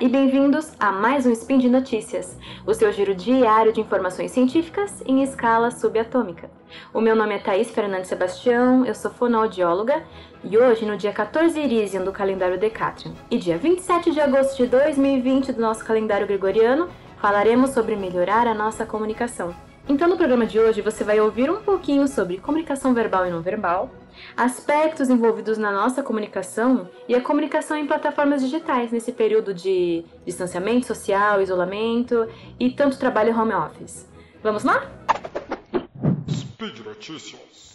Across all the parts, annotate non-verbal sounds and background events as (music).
e bem-vindos a mais um Spin de Notícias, o seu giro diário de informações científicas em escala subatômica. O meu nome é Thaís Fernandes Sebastião, eu sou fonoaudióloga e hoje, no dia 14 Irisian do calendário Decatrium e dia 27 de agosto de 2020 do nosso calendário gregoriano, falaremos sobre melhorar a nossa comunicação. Então, no programa de hoje, você vai ouvir um pouquinho sobre comunicação verbal e não verbal, aspectos envolvidos na nossa comunicação e a comunicação em plataformas digitais nesse período de distanciamento social, isolamento e tanto trabalho home office. Vamos lá? Speed Notícias.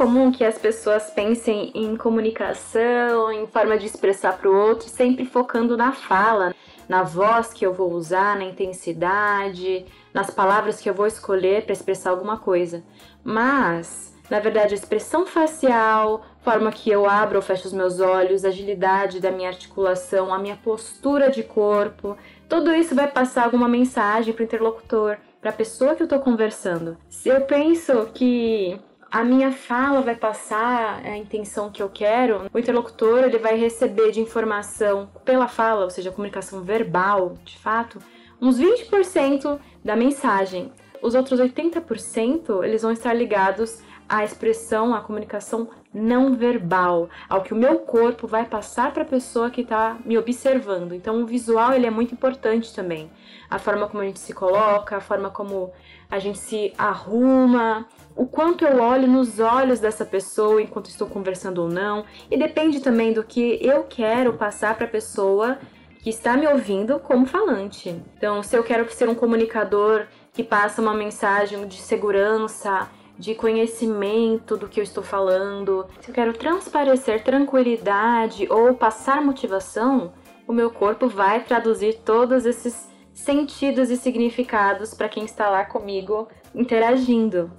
Comum que as pessoas pensem em comunicação, em forma de expressar para o outro, sempre focando na fala, na voz que eu vou usar, na intensidade, nas palavras que eu vou escolher para expressar alguma coisa. Mas, na verdade, a expressão facial, forma que eu abro ou fecho os meus olhos, a agilidade da minha articulação, a minha postura de corpo, tudo isso vai passar alguma mensagem para o interlocutor, para a pessoa que eu estou conversando. Se eu penso que a minha fala vai passar a intenção que eu quero, o interlocutor ele vai receber de informação pela fala, ou seja, comunicação verbal, de fato, uns 20% da mensagem. Os outros 80% eles vão estar ligados à expressão, à comunicação não verbal, ao que o meu corpo vai passar para a pessoa que está me observando. Então, o visual ele é muito importante também. A forma como a gente se coloca, a forma como a gente se arruma, o quanto eu olho nos olhos dessa pessoa enquanto estou conversando ou não, e depende também do que eu quero passar para a pessoa que está me ouvindo como falante. Então, se eu quero ser um comunicador que passa uma mensagem de segurança, de conhecimento do que eu estou falando, se eu quero transparecer tranquilidade ou passar motivação, o meu corpo vai traduzir todos esses sentidos e significados para quem está lá comigo interagindo.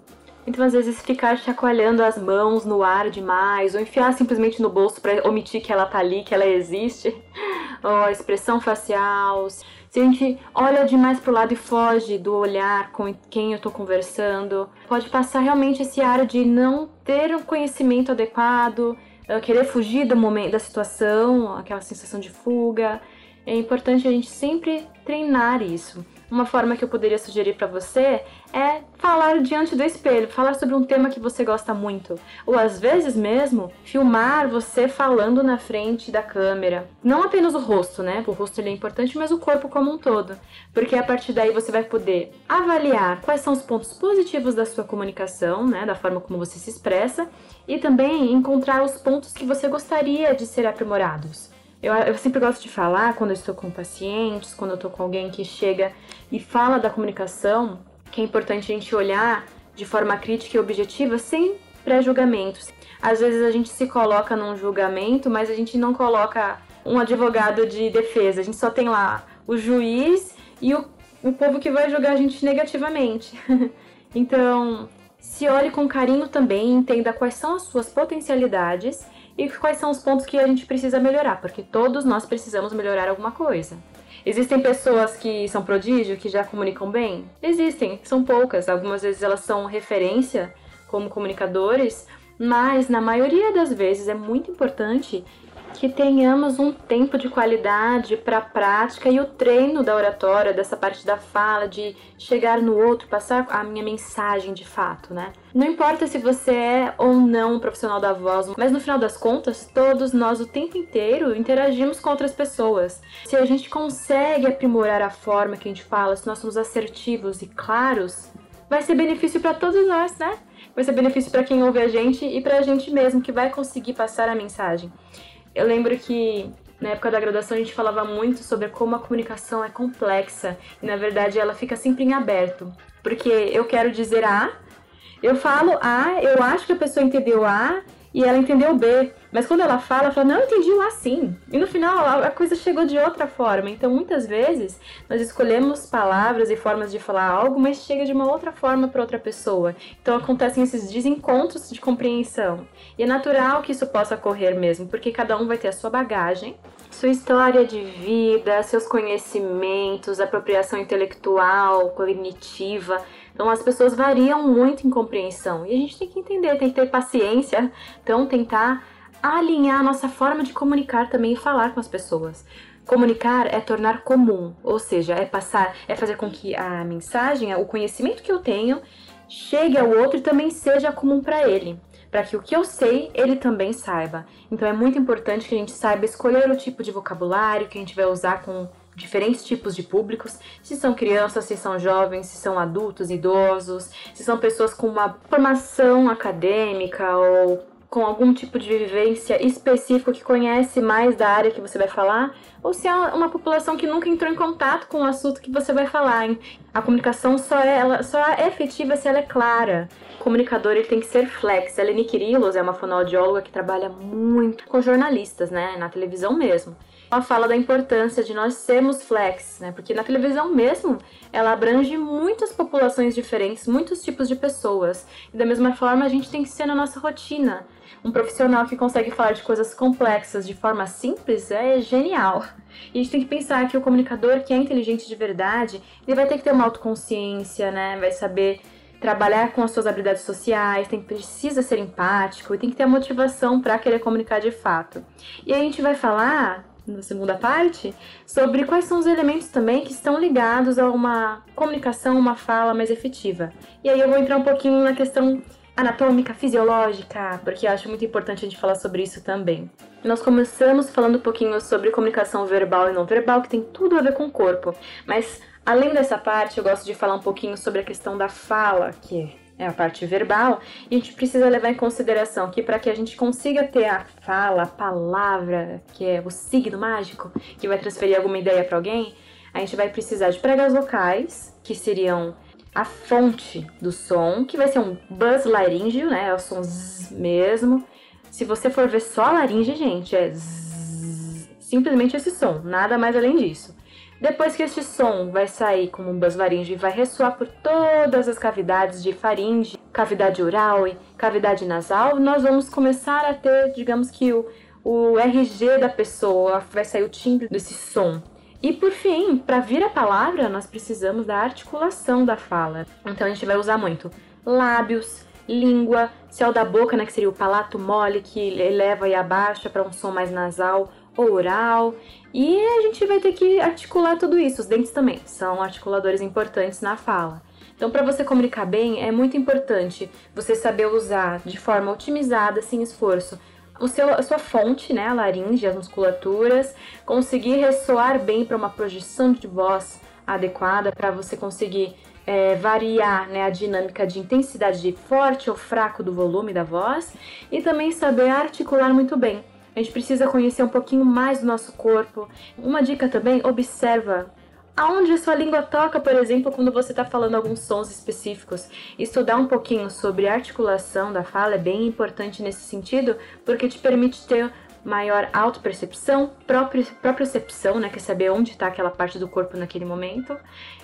Então, às vezes, ficar chacoalhando as mãos no ar demais, ou enfiar simplesmente no bolso para omitir que ela tá ali, que ela existe, (laughs) ou a expressão facial. Se a gente olha demais pro lado e foge do olhar com quem eu tô conversando, pode passar realmente esse ar de não ter um conhecimento adequado, eh, querer fugir do momento, da situação, aquela sensação de fuga. É importante a gente sempre treinar isso. Uma forma que eu poderia sugerir para você é falar diante do espelho, falar sobre um tema que você gosta muito, ou às vezes mesmo filmar você falando na frente da câmera. Não apenas o rosto, né? O rosto ele é importante, mas o corpo como um todo, porque a partir daí você vai poder avaliar quais são os pontos positivos da sua comunicação, né, da forma como você se expressa, e também encontrar os pontos que você gostaria de ser aprimorados. Eu, eu sempre gosto de falar quando eu estou com pacientes, quando eu estou com alguém que chega e fala da comunicação, que é importante a gente olhar de forma crítica e objetiva sem pré-julgamentos. Às vezes a gente se coloca num julgamento, mas a gente não coloca um advogado de defesa. A gente só tem lá o juiz e o, o povo que vai julgar a gente negativamente. (laughs) então, se olhe com carinho também, entenda quais são as suas potencialidades e quais são os pontos que a gente precisa melhorar, porque todos nós precisamos melhorar alguma coisa. Existem pessoas que são prodígio, que já comunicam bem? Existem, são poucas. Algumas vezes elas são referência como comunicadores, mas na maioria das vezes é muito importante que tenhamos um tempo de qualidade para a prática e o treino da oratória, dessa parte da fala, de chegar no outro, passar a minha mensagem de fato, né? Não importa se você é ou não um profissional da voz, mas no final das contas, todos nós o tempo inteiro interagimos com outras pessoas. Se a gente consegue aprimorar a forma que a gente fala, se nós somos assertivos e claros, vai ser benefício para todos nós, né? Vai ser benefício para quem ouve a gente e para a gente mesmo que vai conseguir passar a mensagem. Eu lembro que na época da graduação a gente falava muito sobre como a comunicação é complexa e na verdade ela fica sempre em aberto. Porque eu quero dizer A, eu falo A, eu acho que a pessoa entendeu A e ela entendeu B. Mas quando ela fala, ela fala, não, eu entendi o assim. E no final a coisa chegou de outra forma. Então muitas vezes nós escolhemos palavras e formas de falar algo, mas chega de uma outra forma para outra pessoa. Então acontecem esses desencontros de compreensão. E é natural que isso possa ocorrer mesmo, porque cada um vai ter a sua bagagem, sua história de vida, seus conhecimentos, apropriação intelectual, cognitiva Então as pessoas variam muito em compreensão e a gente tem que entender, tem que ter paciência, então tentar alinhar a nossa forma de comunicar também e falar com as pessoas. Comunicar é tornar comum, ou seja, é passar, é fazer com que a mensagem, o conhecimento que eu tenho, chegue ao outro e também seja comum para ele, para que o que eu sei ele também saiba. Então é muito importante que a gente saiba escolher o tipo de vocabulário que a gente vai usar com diferentes tipos de públicos, se são crianças, se são jovens, se são adultos, idosos, se são pessoas com uma formação acadêmica ou com algum tipo de vivência específico que conhece mais da área que você vai falar, ou se é uma população que nunca entrou em contato com o assunto que você vai falar. A comunicação só é, ela, só é efetiva se ela é clara. O comunicador ele tem que ser flex. A Leni Kirilos é uma fonoaudióloga que trabalha muito com jornalistas, né, na televisão mesmo ela fala da importância de nós sermos flex, né? Porque na televisão mesmo, ela abrange muitas populações diferentes, muitos tipos de pessoas. E da mesma forma, a gente tem que ser na nossa rotina. Um profissional que consegue falar de coisas complexas de forma simples é genial. E a gente tem que pensar que o comunicador que é inteligente de verdade, ele vai ter que ter uma autoconsciência, né? Vai saber trabalhar com as suas habilidades sociais, tem precisa ser empático e tem que ter a motivação para querer comunicar de fato. E a gente vai falar na segunda parte, sobre quais são os elementos também que estão ligados a uma comunicação, uma fala mais efetiva. E aí eu vou entrar um pouquinho na questão anatômica, fisiológica, porque eu acho muito importante a gente falar sobre isso também. Nós começamos falando um pouquinho sobre comunicação verbal e não verbal, que tem tudo a ver com o corpo, mas além dessa parte, eu gosto de falar um pouquinho sobre a questão da fala, que é a parte verbal, e a gente precisa levar em consideração que para que a gente consiga ter a fala, a palavra, que é o signo mágico, que vai transferir alguma ideia para alguém, a gente vai precisar de pregas vocais, que seriam a fonte do som, que vai ser um buzz laríngeo, né? É o som zzz mesmo. Se você for ver só a laringe, gente, é zzz, simplesmente esse som, nada mais além disso. Depois que este som vai sair como um basfaringe e vai ressoar por todas as cavidades de faringe, cavidade oral e cavidade nasal, nós vamos começar a ter, digamos que o, o RG da pessoa, vai sair o timbre desse som. E por fim, para vir a palavra, nós precisamos da articulação da fala. Então a gente vai usar muito lábios, língua, céu da boca, né, que seria o palato mole que eleva e abaixa para um som mais nasal, oral. E a gente vai ter que articular tudo isso. Os dentes também são articuladores importantes na fala. Então, para você comunicar bem, é muito importante você saber usar de forma otimizada, sem esforço, o seu, a sua fonte, né, a laringe, as musculaturas, conseguir ressoar bem para uma projeção de voz adequada, para você conseguir é, variar né, a dinâmica de intensidade de forte ou fraco do volume da voz e também saber articular muito bem. A gente precisa conhecer um pouquinho mais do nosso corpo. Uma dica também, observa aonde a sua língua toca, por exemplo, quando você está falando alguns sons específicos. Estudar um pouquinho sobre a articulação da fala é bem importante nesse sentido, porque te permite ter maior autopercepção, propriocepção, né, que é saber onde está aquela parte do corpo naquele momento,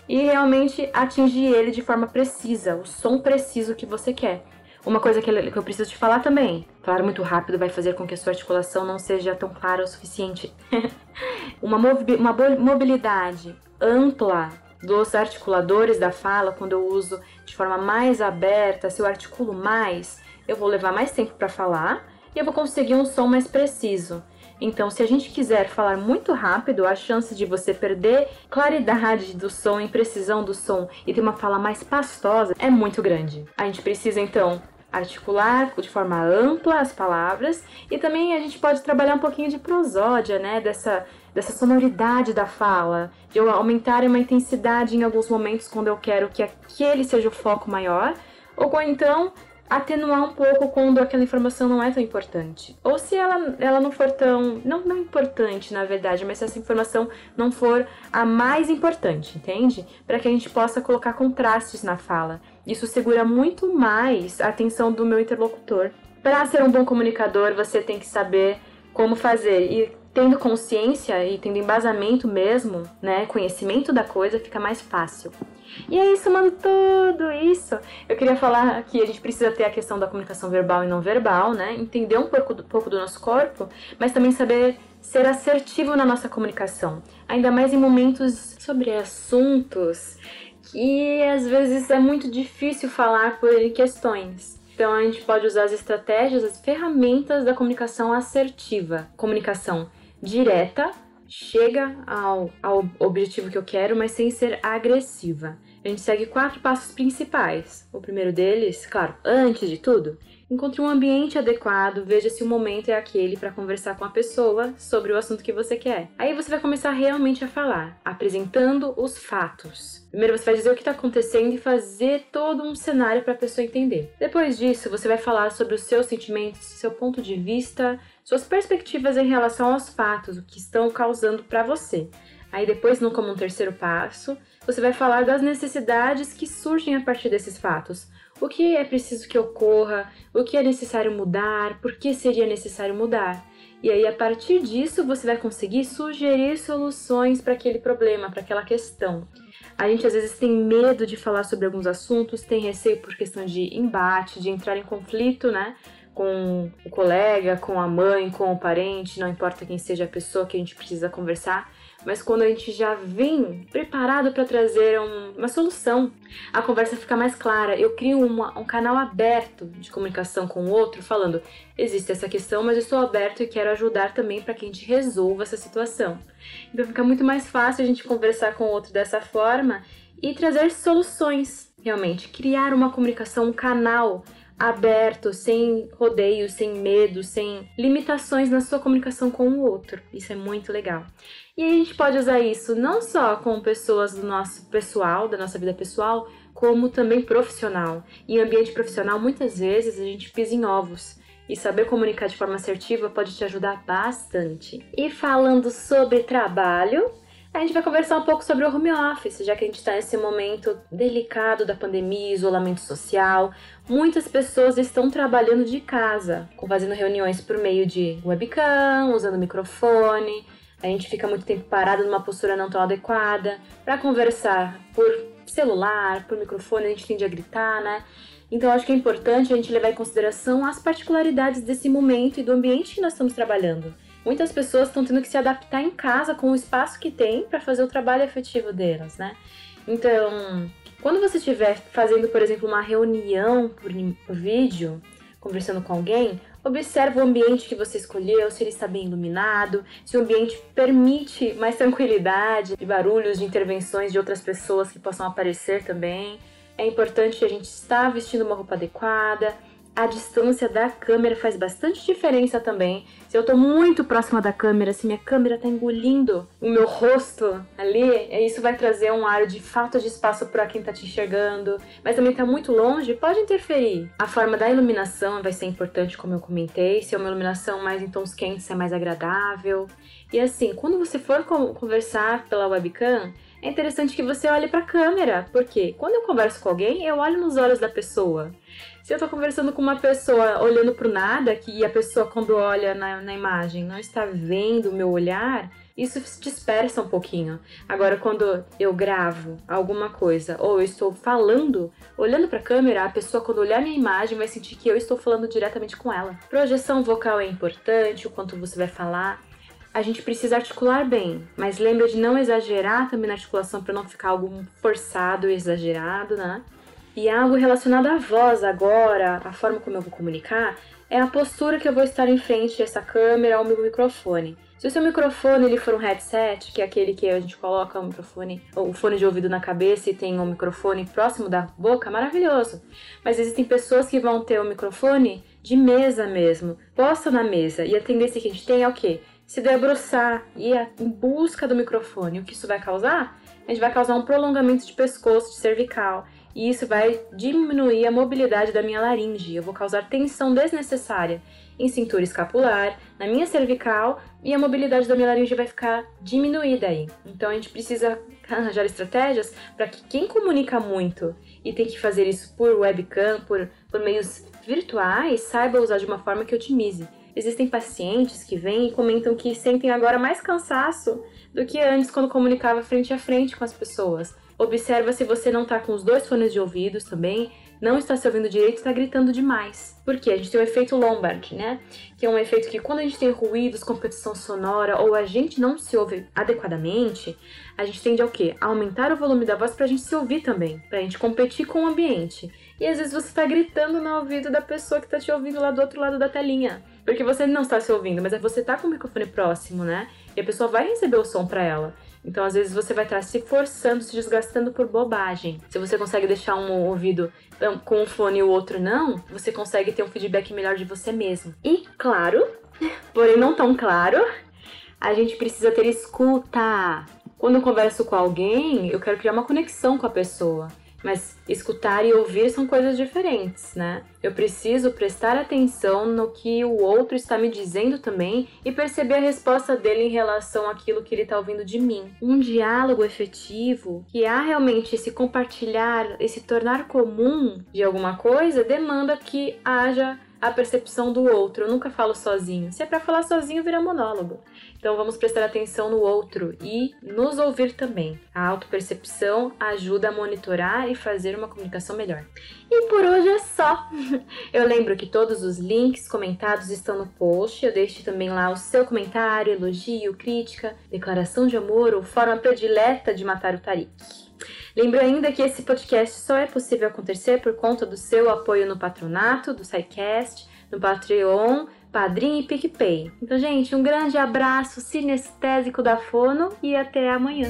e realmente atingir ele de forma precisa, o som preciso que você quer. Uma coisa que eu preciso te falar também: falar muito rápido vai fazer com que a sua articulação não seja tão clara o suficiente. (laughs) uma, uma mobilidade ampla dos articuladores da fala, quando eu uso de forma mais aberta, se eu articulo mais, eu vou levar mais tempo para falar e eu vou conseguir um som mais preciso. Então, se a gente quiser falar muito rápido, a chance de você perder claridade do som, imprecisão do som e ter uma fala mais pastosa é muito grande. A gente precisa então articular de forma ampla as palavras. E também a gente pode trabalhar um pouquinho de prosódia, né, dessa dessa sonoridade da fala, de eu aumentar uma intensidade em alguns momentos quando eu quero que aquele seja o foco maior, ou então atenuar um pouco quando aquela informação não é tão importante. Ou se ela, ela não for tão. Não, não importante, na verdade, mas se essa informação não for a mais importante, entende? Para que a gente possa colocar contrastes na fala. Isso segura muito mais a atenção do meu interlocutor. Para ser um bom comunicador, você tem que saber como fazer. E tendo consciência e tendo embasamento mesmo, né, conhecimento da coisa, fica mais fácil. E aí, somando tudo isso, eu queria falar que a gente precisa ter a questão da comunicação verbal e não verbal, né? Entender um pouco do, pouco do nosso corpo, mas também saber ser assertivo na nossa comunicação. Ainda mais em momentos sobre assuntos que às vezes é muito difícil falar por questões. Então a gente pode usar as estratégias, as ferramentas da comunicação assertiva, comunicação direta, chega ao, ao objetivo que eu quero, mas sem ser agressiva. A gente segue quatro passos principais. O primeiro deles, claro, antes de tudo, Encontre um ambiente adequado, veja se o momento é aquele para conversar com a pessoa sobre o assunto que você quer. Aí você vai começar realmente a falar, apresentando os fatos. Primeiro você vai dizer o que está acontecendo e fazer todo um cenário para a pessoa entender. Depois disso, você vai falar sobre os seus sentimentos, seu ponto de vista, suas perspectivas em relação aos fatos, o que estão causando para você. Aí depois, no como um terceiro passo, você vai falar das necessidades que surgem a partir desses fatos o que é preciso que ocorra, o que é necessário mudar, por que seria necessário mudar. E aí, a partir disso, você vai conseguir sugerir soluções para aquele problema, para aquela questão. A gente às vezes tem medo de falar sobre alguns assuntos, tem receio por questão de embate, de entrar em conflito, né? Com o colega, com a mãe, com o parente, não importa quem seja a pessoa que a gente precisa conversar mas quando a gente já vem preparado para trazer um, uma solução, a conversa fica mais clara. Eu crio uma, um canal aberto de comunicação com o outro, falando: existe essa questão, mas eu estou aberto e quero ajudar também para que a gente resolva essa situação. Então fica muito mais fácil a gente conversar com o outro dessa forma e trazer soluções, realmente. Criar uma comunicação, um canal aberto, sem rodeios, sem medo, sem limitações na sua comunicação com o outro. Isso é muito legal. E a gente pode usar isso não só com pessoas do nosso pessoal, da nossa vida pessoal, como também profissional. Em ambiente profissional, muitas vezes a gente pisa em ovos. E saber comunicar de forma assertiva pode te ajudar bastante. E falando sobre trabalho, a gente vai conversar um pouco sobre o home office, já que a gente está nesse momento delicado da pandemia, isolamento social. Muitas pessoas estão trabalhando de casa, fazendo reuniões por meio de webcam, usando microfone. A gente fica muito tempo parado numa postura não tão adequada. Para conversar por celular, por microfone, a gente tende a gritar, né? Então, acho que é importante a gente levar em consideração as particularidades desse momento e do ambiente que nós estamos trabalhando. Muitas pessoas estão tendo que se adaptar em casa com o espaço que tem para fazer o trabalho efetivo delas, né? Então, quando você estiver fazendo, por exemplo, uma reunião por, vídeo, conversando com alguém, observe o ambiente que você escolheu, se ele está bem iluminado, se o ambiente permite mais tranquilidade, de barulhos, de intervenções de outras pessoas que possam aparecer também. É importante a gente estar vestindo uma roupa adequada, a distância da câmera faz bastante diferença também. Se eu tô muito próxima da câmera, se minha câmera tá engolindo o meu rosto ali, isso vai trazer um ar de falta de espaço para quem tá te enxergando, mas também tá muito longe, pode interferir. A forma da iluminação vai ser importante, como eu comentei, se é uma iluminação mais em tons quentes é mais agradável. E assim, quando você for conversar pela webcam, é interessante que você olhe para a câmera, porque quando eu converso com alguém, eu olho nos olhos da pessoa. Se eu tô conversando com uma pessoa olhando pro nada, que a pessoa quando olha na, na imagem não está vendo o meu olhar, isso se dispersa um pouquinho. Agora, quando eu gravo alguma coisa ou eu estou falando, olhando para a câmera, a pessoa, quando olhar minha imagem, vai sentir que eu estou falando diretamente com ela. Projeção vocal é importante, o quanto você vai falar a gente precisa articular bem, mas lembra de não exagerar também na articulação para não ficar algo forçado e exagerado, né? E algo relacionado à voz agora, a forma como eu vou comunicar, é a postura que eu vou estar em frente a essa câmera ou meu microfone. Se o seu microfone ele for um headset, que é aquele que a gente coloca o microfone, o fone de ouvido na cabeça e tem um microfone próximo da boca, maravilhoso. Mas existem pessoas que vão ter o microfone de mesa mesmo, posta na mesa. E a tendência que a gente tem é o quê? Se debruçar e ir em busca do microfone. O que isso vai causar? A gente vai causar um prolongamento de pescoço, de cervical, e isso vai diminuir a mobilidade da minha laringe. Eu vou causar tensão desnecessária em cintura escapular, na minha cervical, e a mobilidade da minha laringe vai ficar diminuída aí. Então a gente precisa arranjar estratégias para que quem comunica muito e tem que fazer isso por webcam, por, por meios virtuais, saiba usar de uma forma que otimize. Existem pacientes que vêm e comentam que sentem agora mais cansaço do que antes quando comunicava frente a frente com as pessoas. Observa se você não está com os dois fones de ouvidos também, não está se ouvindo direito está gritando demais. Por quê? A gente tem o efeito Lombard, né? Que é um efeito que quando a gente tem ruídos, competição sonora ou a gente não se ouve adequadamente, a gente tende ao quê? A aumentar o volume da voz para a gente se ouvir também, para a gente competir com o ambiente. E às vezes você está gritando no ouvido da pessoa que está te ouvindo lá do outro lado da telinha. Porque você não está se ouvindo, mas é você tá com o microfone próximo, né? E a pessoa vai receber o som para ela. Então, às vezes, você vai estar se forçando, se desgastando por bobagem. Se você consegue deixar um ouvido com um fone e o outro não, você consegue ter um feedback melhor de você mesmo. E, claro, (laughs) porém não tão claro, a gente precisa ter escuta. Quando eu converso com alguém, eu quero criar uma conexão com a pessoa. Mas escutar e ouvir são coisas diferentes, né? Eu preciso prestar atenção no que o outro está me dizendo também e perceber a resposta dele em relação àquilo que ele está ouvindo de mim. Um diálogo efetivo, que há realmente esse compartilhar, esse tornar comum de alguma coisa, demanda que haja a percepção do outro. Eu nunca falo sozinho. Se é para falar sozinho, vira monólogo. Então vamos prestar atenção no outro e nos ouvir também. A autopercepção ajuda a monitorar e fazer uma comunicação melhor. E por hoje é só. (laughs) Eu lembro que todos os links comentados estão no post. Eu deixo também lá o seu comentário, elogio, crítica, declaração de amor ou forma predileta de matar o Tarik. Lembro ainda que esse podcast só é possível acontecer por conta do seu apoio no patronato do SciCast, no Patreon, Padrim e PicPay. Então, gente, um grande abraço sinestésico da Fono e até amanhã.